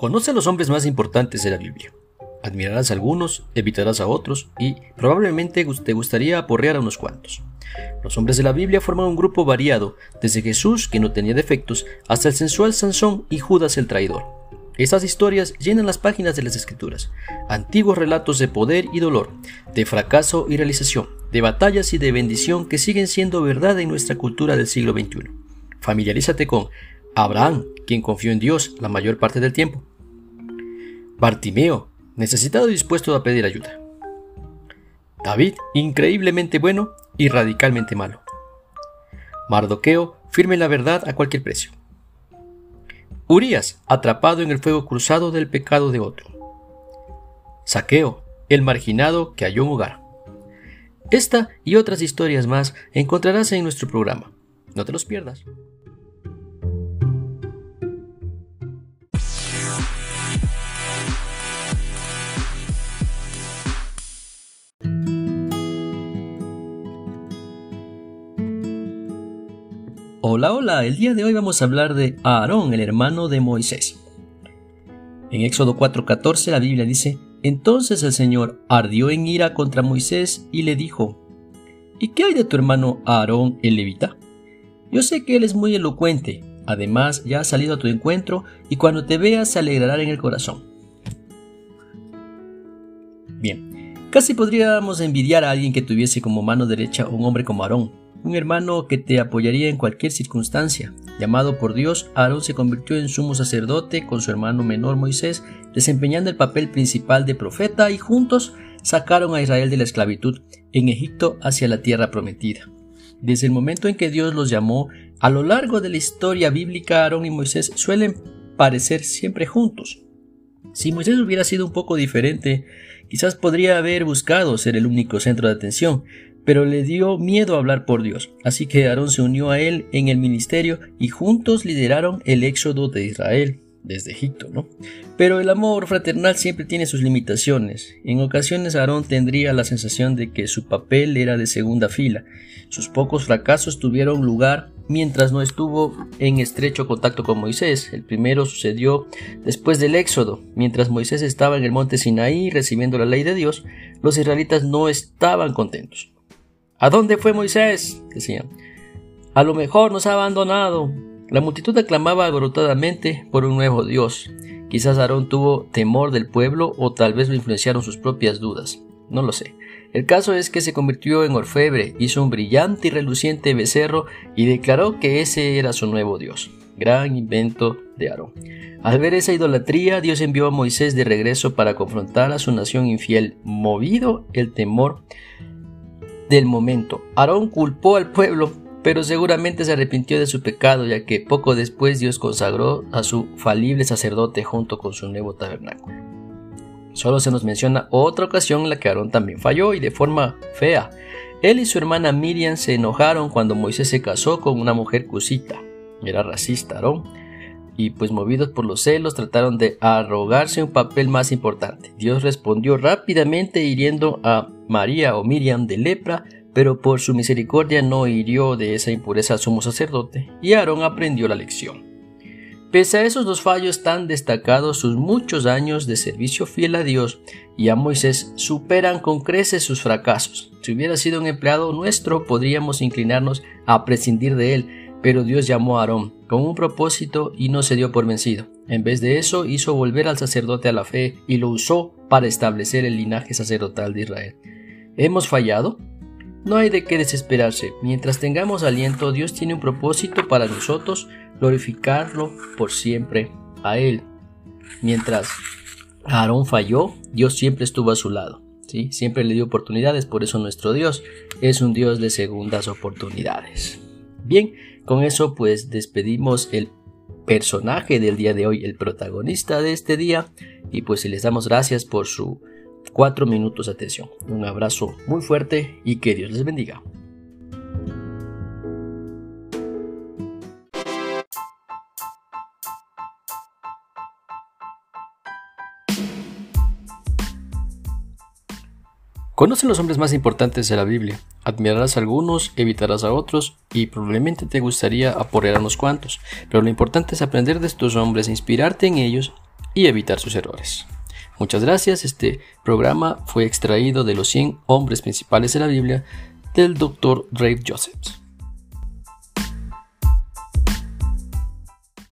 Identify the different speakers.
Speaker 1: Conoce a los hombres más importantes de la Biblia. Admirarás a algunos, evitarás a otros y probablemente te gustaría aporrear a unos cuantos. Los hombres de la Biblia forman un grupo variado, desde Jesús, que no tenía defectos, hasta el sensual Sansón y Judas el traidor. Estas historias llenan las páginas de las Escrituras, antiguos relatos de poder y dolor, de fracaso y realización, de batallas y de bendición que siguen siendo verdad en nuestra cultura del siglo XXI. Familiarízate con Abraham, quien confió en Dios la mayor parte del tiempo. Bartimeo, necesitado y dispuesto a pedir ayuda. David, increíblemente bueno y radicalmente malo. Mardoqueo, firme en la verdad a cualquier precio. Urias, atrapado en el fuego cruzado del pecado de otro. Saqueo, el marginado que halló un hogar. Esta y otras historias más encontrarás en nuestro programa. No te los pierdas. Hola, hola, el día de hoy vamos a hablar de Aarón, el hermano de Moisés. En Éxodo 4:14 la Biblia dice, entonces el Señor ardió en ira contra Moisés y le dijo, ¿Y qué hay de tu hermano Aarón el levita? Yo sé que él es muy elocuente, además ya ha salido a tu encuentro y cuando te vea se alegrará en el corazón. Bien, casi podríamos envidiar a alguien que tuviese como mano derecha un hombre como Aarón, un hermano que te apoyaría en cualquier circunstancia. Llamado por Dios, Aarón se convirtió en sumo sacerdote con su hermano menor Moisés, desempeñando el papel principal de profeta y juntos sacaron a Israel de la esclavitud en Egipto hacia la tierra prometida. Desde el momento en que Dios los llamó, a lo largo de la historia bíblica, Aarón y Moisés suelen parecer siempre juntos. Si Moisés hubiera sido un poco diferente, quizás podría haber buscado ser el único centro de atención, pero le dio miedo hablar por Dios. Así que Aarón se unió a él en el ministerio y juntos lideraron el éxodo de Israel desde Egipto, ¿no? Pero el amor fraternal siempre tiene sus limitaciones. En ocasiones Aarón tendría la sensación de que su papel era de segunda fila. Sus pocos fracasos tuvieron lugar mientras no estuvo en estrecho contacto con Moisés. El primero sucedió después del Éxodo. Mientras Moisés estaba en el monte Sinaí recibiendo la ley de Dios, los israelitas no estaban contentos. ¿A dónde fue Moisés? decían. A lo mejor nos ha abandonado. La multitud aclamaba abrotadamente por un nuevo Dios. Quizás Aarón tuvo temor del pueblo o tal vez lo influenciaron sus propias dudas. No lo sé. El caso es que se convirtió en orfebre, hizo un brillante y reluciente becerro y declaró que ese era su nuevo Dios. Gran invento de Aarón. Al ver esa idolatría, Dios envió a Moisés de regreso para confrontar a su nación infiel, movido el temor del momento. Aarón culpó al pueblo, pero seguramente se arrepintió de su pecado, ya que poco después Dios consagró a su falible sacerdote junto con su nuevo tabernáculo. Solo se nos menciona otra ocasión en la que Aarón también falló y de forma fea. Él y su hermana Miriam se enojaron cuando Moisés se casó con una mujer cusita. Era racista Aarón. Y pues movidos por los celos trataron de arrogarse un papel más importante. Dios respondió rápidamente hiriendo a María o Miriam de lepra, pero por su misericordia no hirió de esa impureza al sumo sacerdote, y Aarón aprendió la lección. Pese a esos dos fallos tan destacados, sus muchos años de servicio fiel a Dios y a Moisés superan con creces sus fracasos. Si hubiera sido un empleado nuestro, podríamos inclinarnos a prescindir de él, pero Dios llamó a Aarón con un propósito y no se dio por vencido. En vez de eso, hizo volver al sacerdote a la fe y lo usó para establecer el linaje sacerdotal de Israel. ¿Hemos fallado? No hay de qué desesperarse. Mientras tengamos aliento, Dios tiene un propósito para nosotros, glorificarlo por siempre a Él. Mientras Aarón falló, Dios siempre estuvo a su lado. ¿sí? Siempre le dio oportunidades, por eso nuestro Dios es un Dios de segundas oportunidades. Bien, con eso pues despedimos el personaje del día de hoy, el protagonista de este día, y pues les damos gracias por su cuatro minutos de atención. Un abrazo muy fuerte y que Dios les bendiga. Conoce los hombres más importantes de la Biblia. Admirarás a algunos, evitarás a otros y probablemente te gustaría apoyar a unos cuantos. Pero lo importante es aprender de estos hombres, inspirarte en ellos y evitar sus errores. Muchas gracias. Este programa fue extraído de los 100 hombres principales de la Biblia del Dr. Ray Josephs.